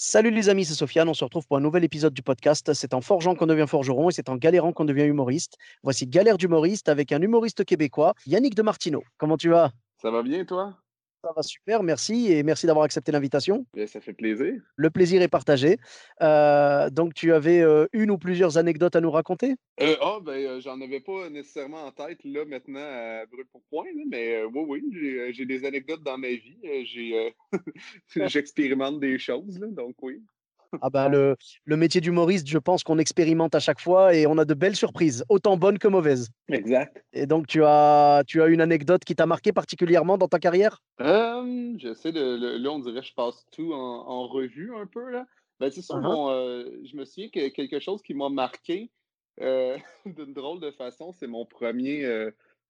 Salut les amis, c'est Sofiane. On se retrouve pour un nouvel épisode du podcast. C'est en forgeant qu'on devient forgeron et c'est en galérant qu'on devient humoriste. Voici Galère d'humoriste avec un humoriste québécois, Yannick de Martineau. Comment tu vas? Ça va bien, toi? Ça va super, merci et merci d'avoir accepté l'invitation. Bien, ça fait plaisir. Le plaisir est partagé. Euh, donc, tu avais euh, une ou plusieurs anecdotes à nous raconter? Euh, ah, ben, euh, j'en avais pas nécessairement en tête, là, maintenant, à brûle pour point, là, mais oui, oui, j'ai, des anecdotes dans ma vie. j'expérimente des choses, là, donc oui. Ah ben, le, le métier d'humoriste, je pense qu'on expérimente à chaque fois et on a de belles surprises, autant bonnes que mauvaises. Exact. Et donc, tu as, tu as une anecdote qui t'a marqué particulièrement dans ta carrière? Euh, j'essaie de. le- Là, on dirait que je passe tout en, en revue un peu, là. Ben, c'est ça, Uh-huh. euh, je me souviens que quelque chose qui m'a marqué euh, d'une drôle de façon, c'est mon premier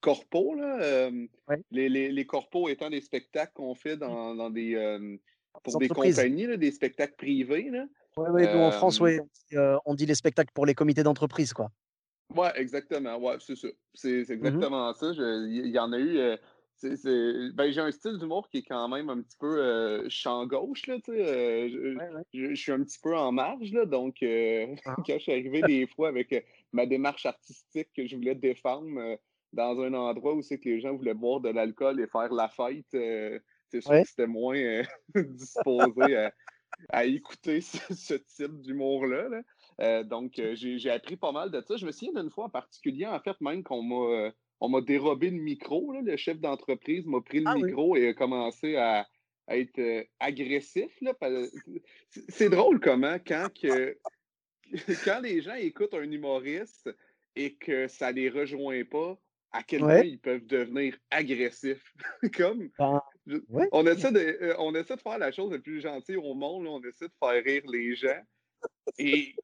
corpo, là. Ouais. les, les, les corpos étant des spectacles qu'on fait dans, dans des. Euh, pour des compagnies, là, des spectacles privés, là. Oui, ouais, nous en France, Euh, on dit, euh, on dit les spectacles pour les comités d'entreprise, quoi. Ouais, exactement. Ouais, c'est ça. C'est c'est Mmh exactement ça. Il y, en a eu. euh, ben, j'ai un style d'humour qui est quand même un petit peu euh, champ gauche, là, tu sais. euh, je, Ouais, ouais. je- je suis un petit peu en marge, là, donc euh, Ah. quand je suis arrivé des fois avec euh, ma démarche artistique que je voulais défendre euh, dans un endroit où c'est que les gens voulaient boire de l'alcool et faire la fête, euh, c'est sûr Ouais. que c'était moins euh, disposé à, à écouter ce, ce type d'humour-là. là. Euh, donc, euh, j'ai appris pas mal de ça. Je me souviens d'une fois en particulier, en fait, même qu'on m'a on m'a dérobé le micro. là. Le chef d'entreprise m'a pris le Ah oui. micro et a commencé à, à être euh, agressif. c'est drôle comment, quand, que, quand les gens écoutent un humoriste et que ça les rejoint pas, à quel Ouais. point ils peuvent devenir agressifs. Comme, Ben, ouais. on, essaie de, euh, on essaie de faire la chose la plus gentille au monde, là, on essaie de faire rire les gens. Et,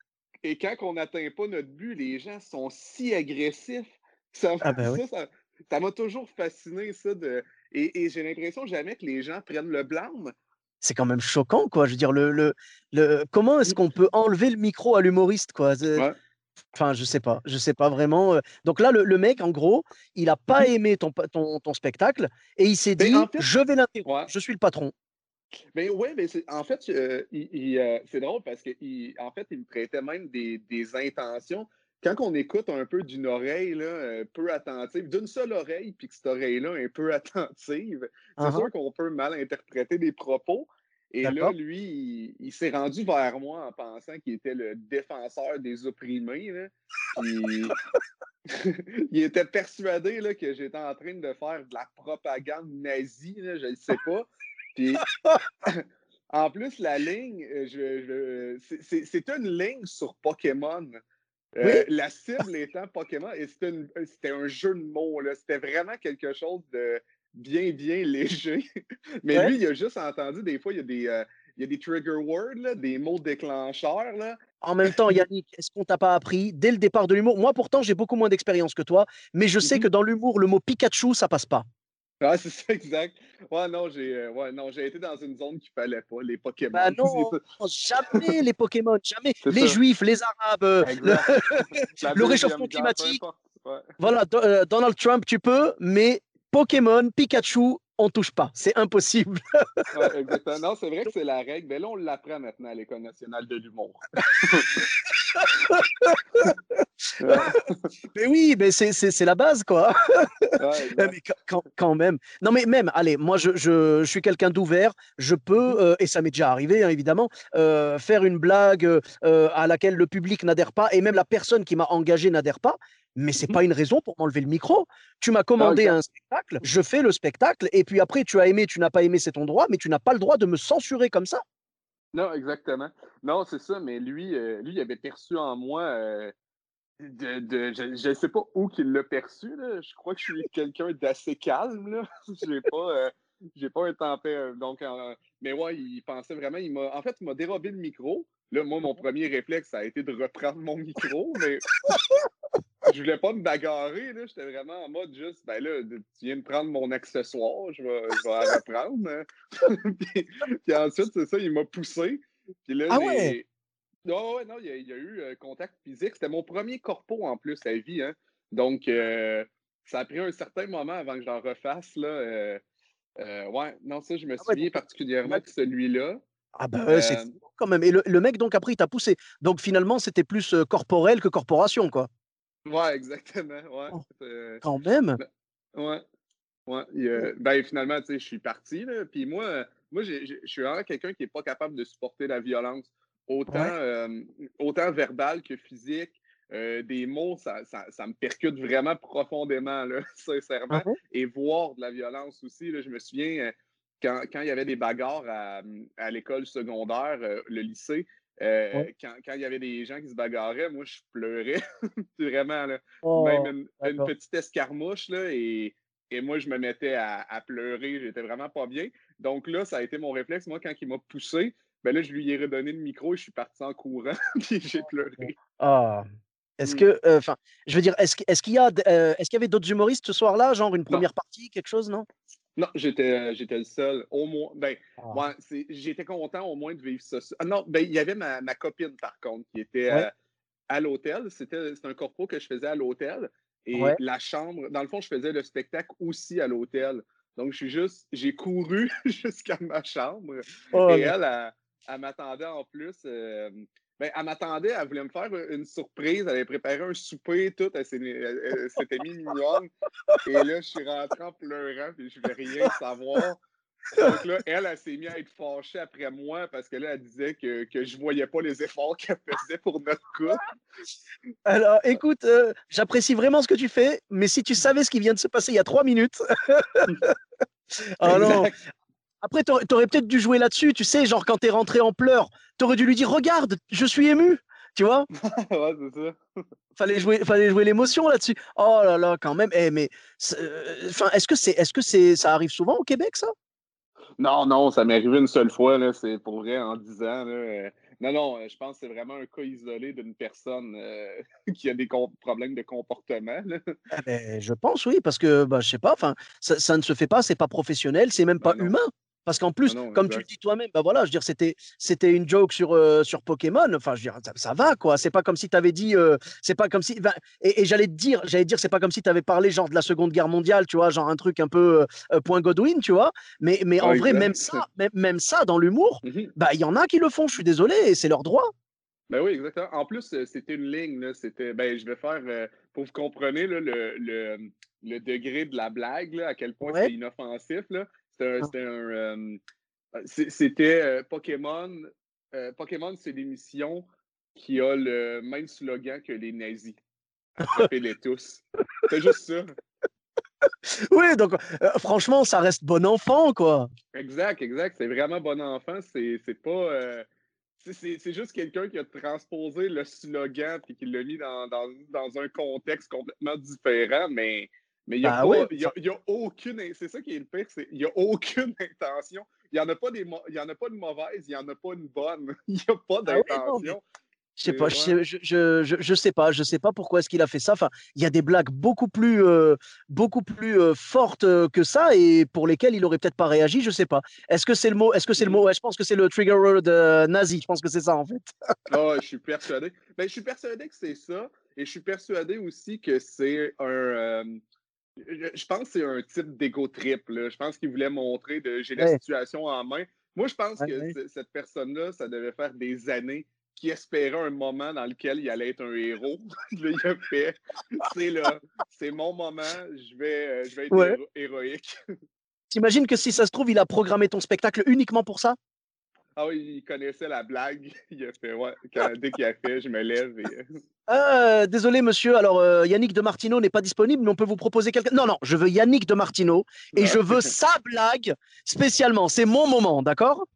et quand on n'atteint pas notre but, les gens sont si agressifs. Ça Ah ben oui. ça, ça- ça m'a toujours fasciné, ça. De, et et j'ai l'impression jamais que les gens prennent le blâme. c'est quand même choquant, quoi. Je veux dire, le, le, le, comment est-ce qu'on peut enlever le micro à l'humoriste, quoi? Ouais. Enfin, je sais pas, je sais pas vraiment. Donc là, le, le mec, en gros, il a pas aimé ton, pa- ton, ton spectacle et il s'est dit, en fait- je vais l'interrompre, Ouais. je suis le patron. Mais oui, mais en fait, euh, il- il, euh, c'est drôle parce que il- en fait, il me prêtait même des, des intentions. Quand on écoute un peu d'une oreille là, euh, peu attentive, d'une seule oreille, puis que cette oreille-là un peu attentive, c'est Ah sûr qu'on peut mal interpréter des propos. Et là, lui, il, il s'est rendu vers moi en pensant qu'il était le défenseur des opprimés. là. Il était persuadé là, que j'étais en train de faire de la propagande nazie, là, je ne sais pas. Puis, en plus, la ligne, euh, je, je- c'est- une ligne sur Pokémon. Euh, La cible étant Pokémon, et c'était un jeu de mots. C'était vraiment quelque chose de bien, bien léger. Mais Ouais. lui, il a juste entendu, des fois, il y a des, euh, il y a des trigger words, là, des mots déclencheurs. Là. En même temps, Yannick, est-ce qu'on t'a pas appris dès le départ de l'humour Moi, pourtant, j'ai beaucoup moins d'expérience que toi, mais je sais Mhm. que dans l'humour, le mot Pikachu, ça passe pas. Ah, c'est ça, exact. Ouais, non, j'ai euh, ouais, non, j'ai été dans une zone qu'il fallait pas, les Pokémon. Bah non, jamais les Pokémon, jamais. Les ça. Juifs, les Arabes, euh, le- réchauffement climatique. Ouais. Voilà, Do- euh, Donald Trump, tu peux, mais Pokémon, Pikachu, on touche pas. C'est impossible. Non, c'est vrai que c'est la règle. Mais là, on l'apprend maintenant à l'École nationale de l'humour. Mais oui, mais c'est- la base, quoi. ouais, Ouais, exact. mais quand- quand, même. Non, mais même, allez, moi, je, je, je suis quelqu'un d'ouvert. Je peux, euh, et ça m'est déjà arrivé, hein, évidemment, euh, faire une blague euh, à laquelle le public n'adhère pas, et même la personne qui m'a engagé n'adhère pas. Mais c'est Mhm. pas une raison pour m'enlever le micro. Tu m'as commandé un spectacle, je fais le spectacle, et puis après, tu as aimé, tu n'as pas aimé, c'est ton droit, mais tu n'as pas le droit de me censurer comme ça. Non, exactement. Non, c'est ça, mais lui, euh, lui, il avait perçu en moi euh, de, de- je ne sais pas où qu'il l'a perçu, là. Je crois que je suis quelqu'un d'assez calme, là. J'ai pas. euh, j'ai pas un tempête. Donc, mais ouais, il pensait vraiment, il m'a, en fait, il m'a dérobé le micro. Là, moi, mon premier réflexe, ça a été de reprendre mon micro, mais je voulais pas me bagarrer. Là. J'étais vraiment en mode juste, ben là, tu viens de prendre mon accessoire, je vais, je vais la reprendre. Hein. puis, ensuite, c'est ça, il m'a poussé. Puis là, ah ouais? Non, non, il y, a, il y a eu euh, contact physique. C'était mon premier corpo en plus à vie. Hein. Donc, euh, ça a pris un certain moment avant que j'en refasse. Là, euh, ouais, non, ça, je me ah souviens particulièrement de celui-là. Ah ben, c'est quand même. Et le, mec, donc, après, il t'a poussé. Donc, finalement, c'était plus corporel que corporation, quoi. Ouais, exactement. Ouais. Oh, quand même. Ben, ouais. Ouais. ben, finalement, tu sais, je suis parti. Là, puis moi, moi je suis vraiment quelqu'un qui n'est pas capable de supporter la violence, autant, autant verbale que physique. des mots, ça, ça, me percute vraiment profondément, là, sincèrement. Ah Et voir de la violence aussi. Là, je me souviens, quand, quand, il y avait des bagarres à, à l'école secondaire, le lycée, euh, quand, il y avait des gens qui se bagarraient, moi, je pleurais vraiment. Là. Oh, Même une, petite escarmouche, là, et, et, moi, je me mettais à, pleurer. J'étais vraiment pas bien. Donc là, ça a été mon réflexe. Moi, quand il m'a poussé, ben là, je lui ai redonné le micro et je suis parti en courant, puis j'ai pleuré. Ah. Est-ce mmh. que, euh, enfin, je veux dire, est-ce qu'il y, a, euh, est qu'il y avait d'autres humoristes ce soir-là, genre une première partie, quelque chose, non? Non, j'étais, euh, j'étais le seul. Au moins, ben, ah. j'étais content au moins de vivre ça. Ah non, ben, il y avait ma, ma, copine, par contre, qui était euh, à l'hôtel. C'était, un corpo que je faisais à l'hôtel. Et la chambre, dans le fond, je faisais le spectacle aussi à l'hôtel. Donc, je suis juste, j'ai couru jusqu'à ma chambre. Oh et elle, elle, m'attendait en plus. Euh, ben, elle m'attendait, elle voulait me faire une surprise. Elle avait préparé un souper, tout. Elle, s'était mise mignonne. Et là, je suis rentré en pleurant, puis je ne voulais rien savoir. Donc là, elle, elle, s'est mise à être fâchée après moi parce que là, elle disait que, que je ne voyais pas les efforts qu'elle faisait pour notre couple. Alors, écoute, euh, j'apprécie vraiment ce que tu fais, mais si tu savais ce qui vient de se passer il y a trois minutes. Alors, Après, tu aurais, peut-être dû jouer là-dessus, tu sais, genre quand tu es rentré en pleurs, tu aurais dû lui dire Regarde, je suis ému, tu vois? Ouais, c'est ça. fallait jouer, fallait jouer l'émotion là-dessus. Oh là là, quand même. Eh, mais, euh, est-ce que c'est, est-ce que c'est, ça arrive souvent au Québec, ça? Non, non, ça m'est arrivé une seule fois. Là, c'est pour vrai en 10 ans. Là, euh, non, non, euh, je pense que c'est vraiment un cas isolé d'une personne qui a des problèmes de comportement. Ah ben, je pense, oui, parce que, bah, je sais pas, ça, ça ne se fait pas, c'est pas professionnel, c'est même pas humain. Parce qu'en plus, ah comme tu le dis toi-même, bah voilà, je veux dire, c'était, c'était une joke sur, euh, sur Pokémon. Enfin, je veux dire, ça, va, quoi. C'est pas comme si tu avais dit, euh, c'est pas comme si, et, j'allais te dire, j'allais dire, c'est pas comme si tu avais parlé genre de la Seconde Guerre mondiale, tu vois, genre un truc un peu euh, point Godwin, tu vois. Mais, mais en vrai, même ça, même, même ça, dans l'humour, mmh bah il y en a qui le font. Je suis désolé, et c'est leur droit. Ben oui, exactement. En plus, c'était une ligne. Là, c'était, ben, je vais faire, pour que vous compreniez le, le, le, degré de la blague, là, à quel point c'est inoffensif. Là. C'était un. Ah. C'était euh, Pokémon. Euh, Pokémon, c'est l'émission qui a le même slogan que les nazis. Attrapez-les tous. C'est juste ça. Oui, donc euh, franchement, ça reste bon enfant, quoi. Exact, exact. C'est vraiment bon enfant. C'est pas. c'est juste quelqu'un qui a transposé le slogan et qui l'a mis dans, dans, dans, un contexte complètement différent, mais mais il n'y a, a, aucune. C'est ça qui est le pire, c'est il n'y a aucune intention. Il n'y en, a pas des, y en a pas de mauvaise, il n'y en a pas une bonne. Il n'y a pas ah d'intention. je sais pas, je, je, je, je, sais pas, je sais pas pourquoi est-ce qu'il a fait ça. Enfin, il y a des blagues beaucoup plus, euh, beaucoup plus euh, fortes euh, que ça et pour lesquelles il aurait peut-être pas réagi. Je sais pas. Est-ce que c'est le mot Est-ce que c'est le mot Je pense que c'est le trigger word nazi. Je pense que c'est ça en fait. oh, je suis persuadé. Ben, je suis persuadé que c'est ça et je suis persuadé aussi que c'est un je pense que c'est un type d'égo trip. Je pense qu'il voulait montrer de j'ai la situation en main. Moi, je pense que cette personne-là, ça devait faire des années qu'il espérait un moment dans lequel il allait être un héros. il a fait c'est mon moment, je vais, euh, je vais être héroïque. T'imagines que si ça se trouve, il a programmé ton spectacle uniquement pour ça? Ah oui, il connaissait la blague. Il a fait, ouais, dès qu'il a fait, je me lève et. Euh, désolé, monsieur. Alors, euh, Yannick de Martino n'est pas disponible, mais on peut vous proposer quelqu'un. Non, non, je veux Yannick de Martino et je veux sa blague spécialement. C'est mon moment, d'accord?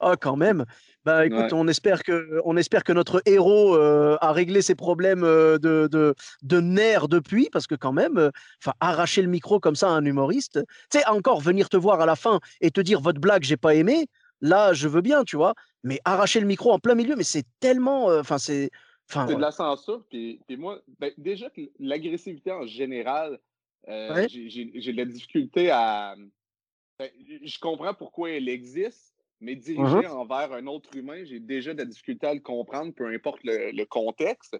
Oh, quand même. Bah écoute, on, espère que, on espère que notre héros euh, a réglé ses problèmes euh, de, de, de, nerfs depuis, parce que quand même, euh, arracher le micro comme ça à un humoriste, tu sais, encore venir te voir à la fin et te dire votre blague, j'ai pas aimé, là, je veux bien, tu vois, mais arracher le micro en plein milieu, mais c'est tellement. Enfin, c'est. c'est de la censure, puis, moi, ben, déjà que l'agressivité en général, j'ai de la difficulté à. Ben, je comprends pourquoi elle existe, mais dirigé uh-huh. envers un autre humain, j'ai déjà de la difficulté à le comprendre, peu importe le, contexte.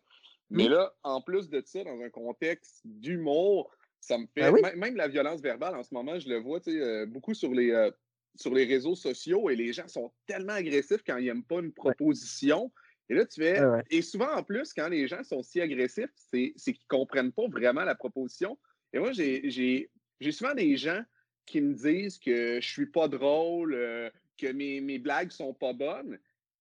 Mais là, en plus de ça, dans un contexte d'humour, ça me fait. Ben même la violence verbale, en ce moment, je le vois euh, beaucoup sur les, euh, sur les réseaux sociaux et les gens sont tellement agressifs quand ils n'aiment pas une proposition. Et là, tu fais. Et souvent, en plus, quand les gens sont si agressifs, c'est qu'ils ne comprennent pas vraiment la proposition. Et moi, j'ai souvent des gens qui me disent que je suis pas drôle, euh, que mes, mes blagues sont pas bonnes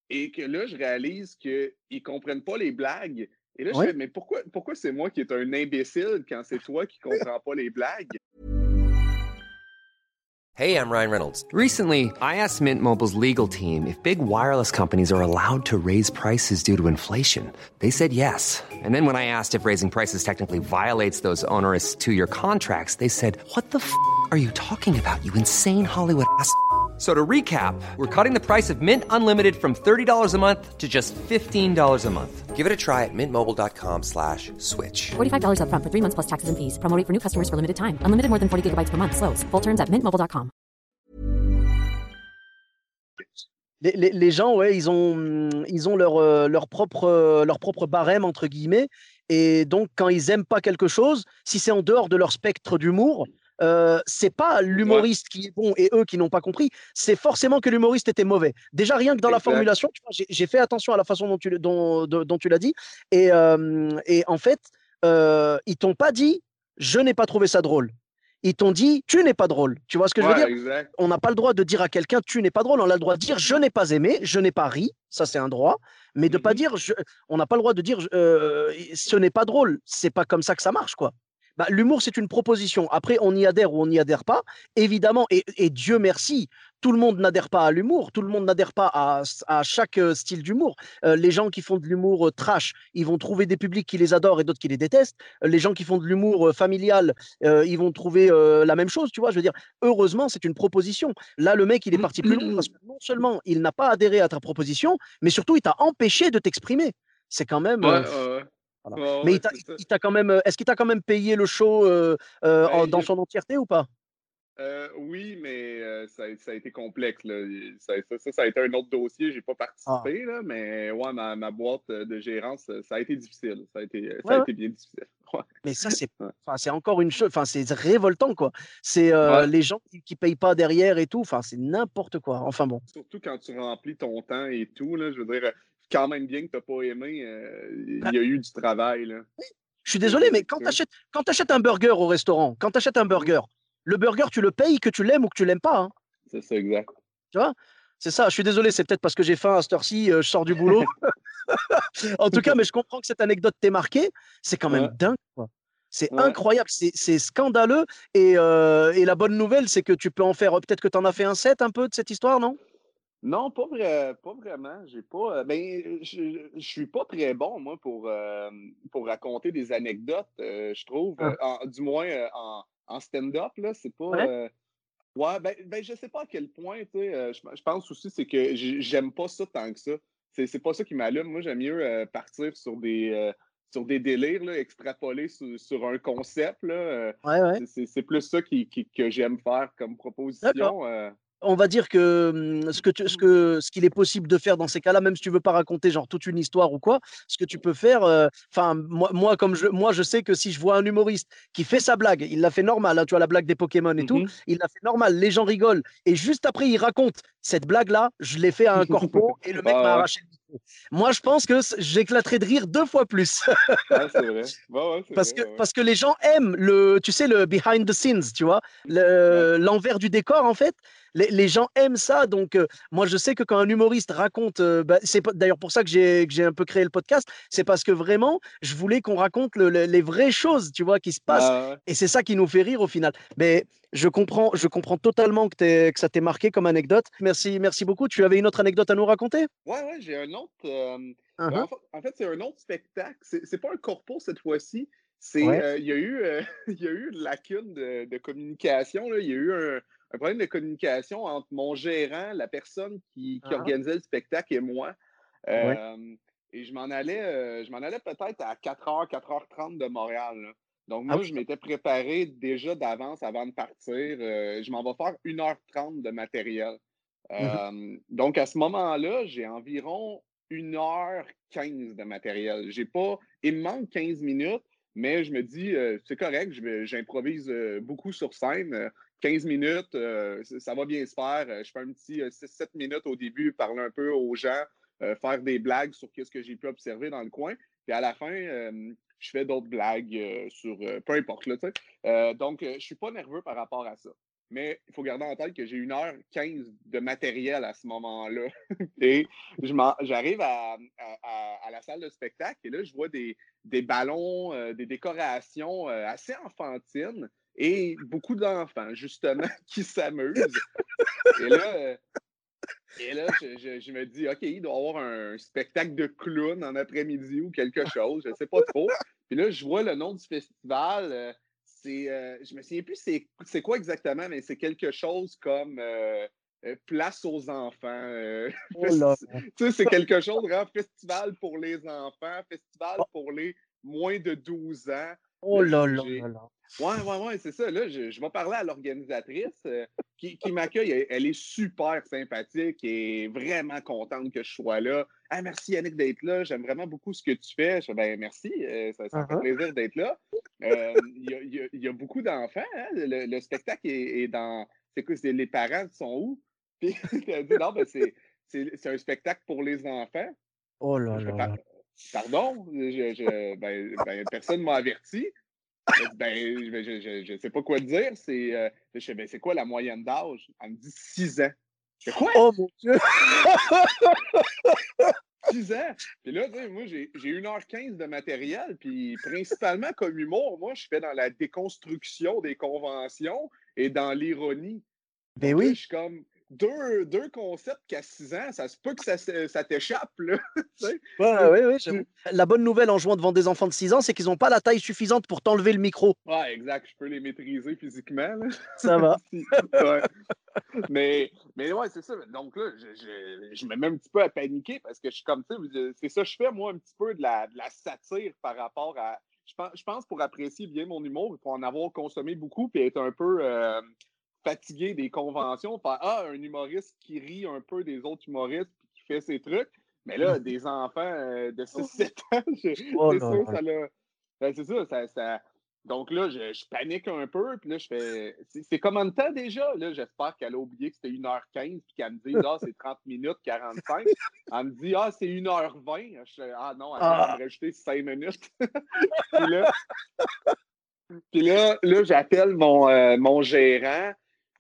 et que là, je réalise qu'ils comprennent pas les blagues. Et là, je fais, mais pourquoi, pourquoi c'est moi qui est un imbécile quand c'est toi qui comprends pas les blagues? Hey, I'm Ryan Reynolds. Recently, I asked Mint Mobile's legal team if big wireless companies are allowed to raise prices due to inflation. They said yes. And then when I asked if raising prices technically violates those onerous two-year contracts, they said, what the f*** are you talking about, you insane Hollywood ass?" So to recap, we're cutting the price of Mint Unlimited from $30 a month to just $15 a month. Give it a try at mintmobile.com slash switch. $45 up front for three months plus taxes and fees. Promo for new customers for limited time. Unlimited more than 40 gigabytes per month. Slows. Full terms at mintmobile.com. Les, les, les, gens, ouais, ils ont, ils ont leur, euh, leur, propre, leur propre barème, entre guillemets. Et donc, quand ils aiment pas quelque chose, si c'est en dehors de leur spectre d'humour, euh, c'est pas l'humoriste qui est bon et eux qui n'ont pas compris, c'est forcément que l'humoriste était mauvais. Déjà, rien que dans la formulation, j'ai fait attention à la façon dont tu, dont, dont tu l'as dit. Et, euh, et, en fait, euh, ils t'ont pas dit je n'ai pas trouvé ça drôle. Ils t'ont dit tu n'es pas drôle. Tu vois ce que je veux dire? On n'a pas le droit de dire à quelqu'un tu n'es pas drôle. On a le droit de dire je n'ai pas aimé, je n'ai pas ri. Ça, c'est un droit. Mais de pas mm-hmm. dire je, on n'a pas le droit de dire ce n'est pas drôle. C'est pas comme ça que ça marche, quoi. Bah, l'humour, c'est une proposition. Après, on y adhère ou on n'y adhère pas. Évidemment, et, Dieu merci, tout le monde n'adhère pas à l'humour, tout le monde n'adhère pas à, chaque euh, style d'humour. Euh, les gens qui font de l'humour euh, trash, ils vont trouver des publics qui les adorent et d'autres qui les détestent. les gens qui font de l'humour familial, ils vont trouver la même chose, tu vois. Je veux dire, heureusement, c'est une proposition. Là, le mec, il est parti plus loin parce que non seulement il n'a pas adhéré à ta proposition, mais surtout, il t'a empêché de t'exprimer. C'est quand même. Mais il t'a quand même, euh, est-ce qu'il t'a quand même payé le show euh, euh, ben, dans son entièreté ou pas? Oui, mais ça, a été complexe. Ça, ça, a été un autre dossier. Je n'ai pas ah. participé, là, mais ouais, ma, ma, boîte de gérance, ça a été difficile. Ça a été, ça a été bien difficile. Mais ça, c'est encore une chose. Enfin, c'est révoltant, quoi. C'est les gens qui ne payent pas derrière et tout. Enfin, c'est n'importe quoi. Enfin bon. Surtout quand tu remplis ton temps et tout. Là, je veux dire, quand même bien que tu n'as pas aimé. Euh, bah il y a eu du travail. Là. Je suis désolé, mais quand tu achètes, un burger au restaurant, quand tu achètes un burger, le burger, tu le payes que tu l'aimes ou que tu l'aimes pas. Hein. C'est ça, exact. Tu vois? C'est ça. Je suis désolé, c'est peut-être parce que j'ai faim à cette heure-ci, euh, je sors du boulot. en tout cas, mais je comprends que cette anecdote t'ait marqué. C'est quand même dingue. C'est incroyable, c'est scandaleux. Et, euh, et, la bonne nouvelle, c'est que tu peux en faire. Peut-être que tu en as fait un set un peu de cette histoire, non? Non, pas, pas vraiment. J'ai pas. Euh, ben, je, je suis pas très bon, moi, pour, euh, pour raconter des anecdotes, euh, je trouve. Ah. du moins en, en stand-up, là, c'est pas. Ouais, ben, ben, je sais pas à quel point, tu sais. je, pense aussi, c'est que j'aime pas ça tant que ça. C'est pas ça qui m'allume. Moi, j'aime mieux partir sur des sur des délires, là, extrapoler sur, un concept. Là, C'est plus ça qui, que j'aime faire comme proposition on va dire que mmh, ce que ce que ce qu'il est possible de faire dans ces cas-là, même si tu veux pas raconter genre toute une histoire ou quoi, ce que tu peux faire, enfin moi, moi comme je moi je sais que si je vois un humoriste qui fait sa blague, il l'a fait normal, hein, tu vois la blague des Pokémon et tout, mmh il l'a fait normal, les gens rigolent et juste après il raconte cette blague là, je l'ai fait à un corpo et le mec m'a arraché le micro. Moi je pense que j'éclaterai de rire deux fois plus. ah, c'est vrai. parce que parce que les gens aiment le tu sais le behind the scenes, tu vois, l'envers du décor en fait les, gens aiment ça. Donc, euh, moi, je sais que quand un humoriste raconte, euh, bah, c'est d'ailleurs pour ça que j'ai un peu créé le podcast, c'est parce que vraiment, je voulais qu'on raconte les vraies choses, tu vois, qui se passent. Ah Et c'est ça qui nous fait rire au final. Mais je comprends, je comprends totalement que, que ça t'ait marqué comme anecdote. Merci, merci beaucoup. Tu avais une autre anecdote à nous raconter? Ouais, ouais, j'ai un autre. euh, Uh-huh. ben, en fait- en fait, c'est un autre spectacle. C'est pas un corpo cette fois-ci. C'est Ouais. euh, il y a eu euh, y a eu une lacune de, de communication. là. Il y a eu un, un problème de communication entre mon gérant, la personne qui, qui Ah. organisait le spectacle et moi. Euh, Et je m'en allais, euh, je m'en allais peut-être à 4h, 4h30 de Montréal. là. Donc, Ah moi, je m'étais préparé déjà d'avance avant de partir. Euh, je m'en vais faire 1h30 de matériel. Euh, donc, à ce moment-là, j'ai environ 1h15 de matériel. J'ai pas. Il me manque 15 minutes, mais je me dis, c'est correct, j'improvise beaucoup sur scène. Euh, 15 minutes, euh, ça- va bien se faire. Euh, Je fais un petit 6-7 minutes au début, parler un peu aux gens, euh, faire des blagues sur ce que j'ai pu observer dans le coin. Puis à la fin, euh, je fais d'autres blagues euh, sur peu importe. Là. Euh, donc, euh, je suis pas nerveux par rapport à ça. Mais il faut garder en tête que j'ai 1h15 de matériel à ce moment-là. et j'arrive à, à- à- la salle de spectacle et là, je vois des, des ballons, euh, des décorations euh, assez enfantines et beaucoup d'enfants, justement, qui s'amusent. Et là, et là je, je- je me dis, OK, il doit y avoir un spectacle de clown en après-midi ou quelque chose, je ne sais pas trop. Puis là, je vois le nom du festival. euh, c'est, euh, je me souviens plus c'est, quoi exactement, mais c'est quelque chose comme euh, euh, Place aux enfants. Oh tu sais, c'est quelque chose, vraiment, festival pour les enfants, festival Oh. pour les moins de 12 ans. Oh là là là là. Ouais, ouais, ouais, c'est ça. Là, je, je vais parler à l'organisatrice euh, qui, qui m'accueille. Elle, elle est super sympathique et vraiment contente que je sois là. Ah, merci Yannick d'être là. J'aime vraiment beaucoup ce que tu fais. Je fais, ben, merci. euh, ça, fait Uh-huh. plaisir d'être là. Euh, Il y, a, y y beaucoup d'enfants. hein. Le, le spectacle est, est dans. C'est quoi? les parents sont où? Puis elle dit non, ben, c'est, un spectacle pour les enfants. Oh là là fais, là. Par- Pardon? Je, je- ben, ben, personne ne m'a averti. Ben, je ne sais pas quoi te dire. C'est, euh, je ben, c'est quoi la moyenne d'âge? Elle me dit 6 ans. Je quoi? Oh mon Dieu. 6 ans? Puis là, moi, j'ai j'ai 1h15 de matériel. Puis principalement comme humour, moi, je fais dans la déconstruction des conventions et dans l'ironie. Ben là, oui. Je suis comme deux, deux concepts qu'à 6 ans, ça se peut que ça, t'échappe, là. Ouais, ouais, j'avoue. La bonne nouvelle en jouant devant des enfants de 6 ans, c'est qu'ils n'ont pas la taille suffisante pour t'enlever le micro. Ouais, exact. Je peux les maîtriser physiquement. là. Ça va. Ouais. Mais, mais ouais, c'est ça. Donc là, je, je, je me mets un petit peu à paniquer parce que je suis comme, tu sais, c'est ça, je fais moi un petit peu de la, de la satire par rapport à. Je pense, je pense pour apprécier bien mon humour, pour en avoir consommé beaucoup, puis être un peu euh, fatigué des conventions, faire Ah, un humoriste qui rit un peu des autres humoristes puis qui fait ses trucs. Mais là, des enfants euh, de 6-7 ans, je- Oh c'est sûr, ça l'a. ben, c'est ça, ça, ça- Donc là, je, je panique un peu, puis là, je fais. C'est c'est combien de temps déjà? Là, j'espère qu'elle a oublié que c'était 1h15, puis qu'elle me dit, ah, c'est 30 minutes, 45. Elle me dit, ah, c'est 1h20. Je fais, ah non, elle Ah. va me rajouter 5 minutes. puis là, puis là, là j'appelle mon, euh, mon gérant.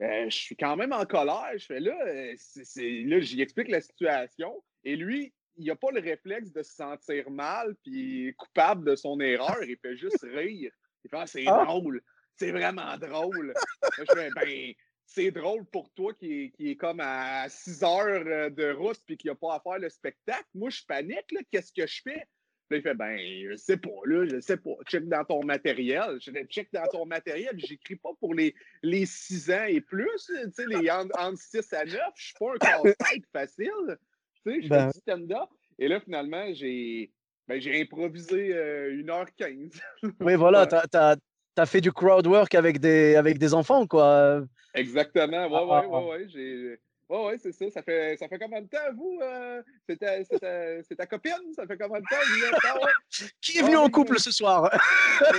Euh, je suis quand même en colère. Je fais là, euh, c'est- là j'y explique la situation. Et lui, il n'a pas le réflexe de se sentir mal puis coupable de son erreur. Il fait juste rire. Il fait ah, c'est Ah. drôle. C'est vraiment drôle. Là, je fais ben, c'est drôle pour toi qui est, qui est comme à 6 heures euh, de route puis qui n'a pas à faire le spectacle. Moi, je panique. là. Qu'est-ce que je fais? Là, il fait ben, je sais pas, là, je sais pas. Check dans ton matériel. Je fais, check dans ton matériel. J'écris pas pour les, les 6 ans et plus. Tu sais, les en- entre 6 à 9. Je suis pas un casse-tête facile. Tu sais, je Ben. fais du stand-up. Et là, finalement, j'ai ben, j'ai improvisé euh, 1h15. Oui, voilà, t'as as, fait du crowd work avec des, avec des enfants, quoi. Exactement. Ouais, Ah, ouais, ah, ouais, ouais. Ouais, ouais, c'est ça. Ça fait, ça fait combien de temps, vous? euh, c'est ta, copine? Ça fait combien de temps? Vous êtes- ouais. Qui est venu Ah, en oui, couple oui. ce soir?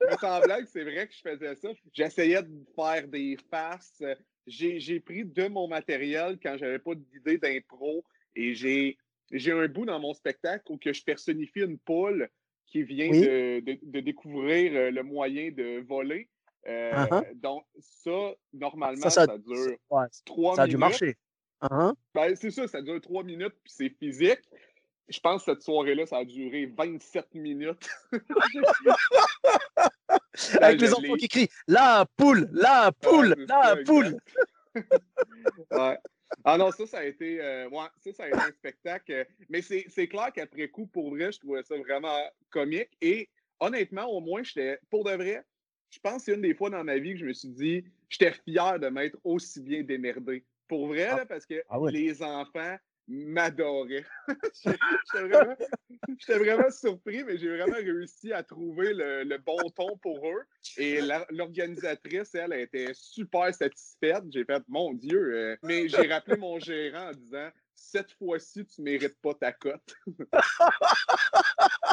Mais sans blague, c'est vrai que je faisais ça. J'essayais de faire des faces. J'ai j'ai pris de mon matériel quand j'avais pas d'idée d'impro et j'ai j'ai un bout dans mon spectacle où que je personnifie une poule qui vient Oui. de, de- de découvrir euh, le moyen de voler. Euh, Uh-huh. Donc, ça, normalement, Ça, ça, ça- dure Ouais, trois Ça a dû minutes. marcher. Hein Ben, c'est ça, ça dure trois minutes, puis c'est physique. Je pense que cette soirée-là, ça a duré 27 minutes. Avec je les enfants qui crient La poule La poule Ouais, La ça, poule ouais. Ah non, ça, ça a été, euh, ouais, ça, ça a été un spectacle. mais c'est clair qu'après coup, pour vrai, je trouvais ça vraiment comique. Et honnêtement, au moins, j'étais, pour de vrai, je pense que c'est une des fois dans ma vie que je me suis dit, j'étais fier de m'être aussi bien démerdé. Pour vrai, ah. parce que ah les enfants m'adoraient. J'étais vraiment, surpris, mais j'ai vraiment réussi à trouver le, bon ton pour eux. Et l'organisatrice, elle, été super satisfaite. J'ai fait, mon Dieu, euh, mais j'ai rappelé mon gérant en disant, cette fois-ci, tu ne mérites pas ta cote.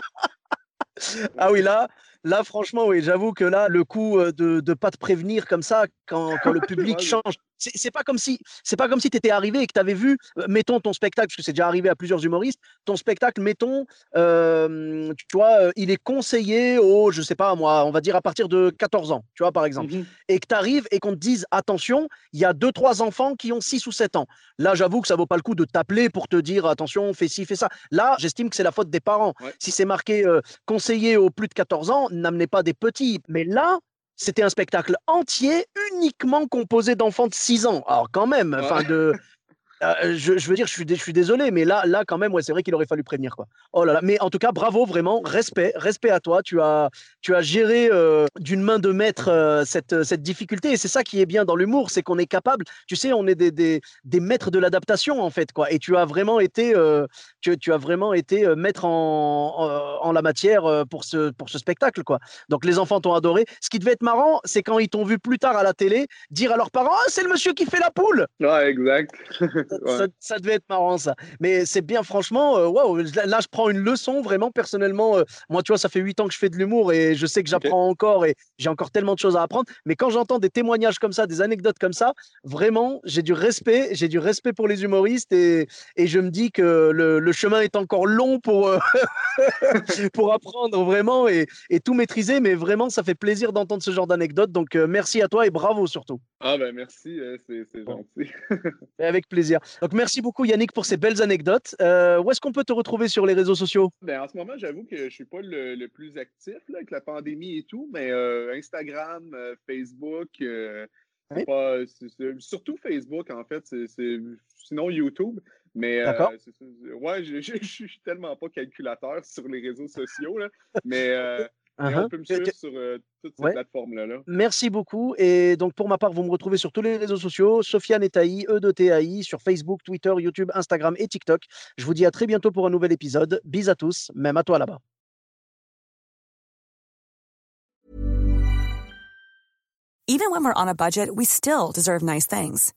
ah oui, là, là franchement, oui, j'avoue que là, le coup euh, de ne pas te prévenir comme ça quand, quand le public change, c'est pas comme si c'est pas comme si tu étais arrivé et que tu avais vu, euh, mettons ton spectacle, parce que c'est déjà arrivé à plusieurs humoristes, ton spectacle, mettons, euh, tu vois, euh, il est conseillé au, je sais pas moi, on va dire à partir de 14 ans, tu vois, par exemple, mmh et que tu arrives et qu'on te dise, attention, il y a deux, trois enfants qui ont 6 ou 7 ans. Là, j'avoue que ça vaut pas le coup de t'appeler pour te dire, attention, fais ci, fais ça. Là, j'estime que c'est la faute des parents. Si c'est marqué conseiller aux plus de 14 ans, n'amenez pas des petits. Mais là, c'était un spectacle entier, uniquement composé d'enfants de 6 ans. Alors quand même, enfin de euh, je, veux dire, je suis, désolé, mais là, là quand même, ouais, c'est vrai qu'il aurait fallu prévenir. Quoi. Oh là là. Mais en tout cas, bravo, vraiment, respect, respect à toi. Tu as, tu as géré euh, d'une main de maître euh, cette, cette difficulté. Et c'est ça qui est bien dans l'humour, c'est qu'on est capable, tu sais, on est des, des, des maîtres de l'adaptation, en fait. Quoi. Et tu as vraiment été, tu, tu, as vraiment été maître en, en, la matière pour ce, pour ce spectacle. Quoi. Donc les enfants t'ont adoré. Ce qui devait être marrant, c'est quand ils t'ont vu plus tard à la télé dire à leurs parents ah, c'est le monsieur qui fait la poule. Ouais, exact. ça, devait être marrant ça. Mais c'est bien, franchement, euh, waouh, là je prends une leçon vraiment personnellement. Euh, moi, tu vois, ça fait huit ans que je fais de l'humour et je sais que j'apprends encore et j'ai encore tellement de choses à apprendre. Mais quand j'entends des témoignages comme ça, des anecdotes comme ça, vraiment, j'ai du respect, j'ai du respect pour les humoristes et, et je me dis que le, le chemin est encore long pour, euh, pour apprendre vraiment et, et, tout maîtriser. Mais vraiment, ça fait plaisir d'entendre ce genre d'anecdotes. Donc, merci à toi et bravo surtout. Ah ben merci, c'est gentil. Avec plaisir. Donc, merci beaucoup, Yannick, pour ces belles anecdotes. Euh, où est-ce qu'on peut te retrouver sur les réseaux sociaux? Ben, en ce moment, j'avoue que je ne suis pas le, plus actif avec la pandémie et tout, mais euh, Instagram, euh, Facebook, surtout Facebook, en fait, c'est sinon YouTube. Mais ouais, je, ne suis tellement pas calculateur sur les réseaux sociaux, là, mais Uh-huh. on peut me suivre sur euh, toutes ces plateformes-là. Merci beaucoup. Et donc, pour ma part, vous me retrouvez sur tous les réseaux sociaux, Sofiane Etaï, E de TAI, sur Facebook, Twitter, YouTube, Instagram et TikTok. Je vous dis à très bientôt pour un nouvel épisode. Bis à tous, même à toi là-bas. Even when we're on a budget, we still deserve nice things.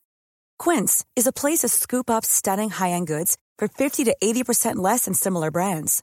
Quince is a place to scoop up stunning high-end goods for 50 to 80% less than similar brands.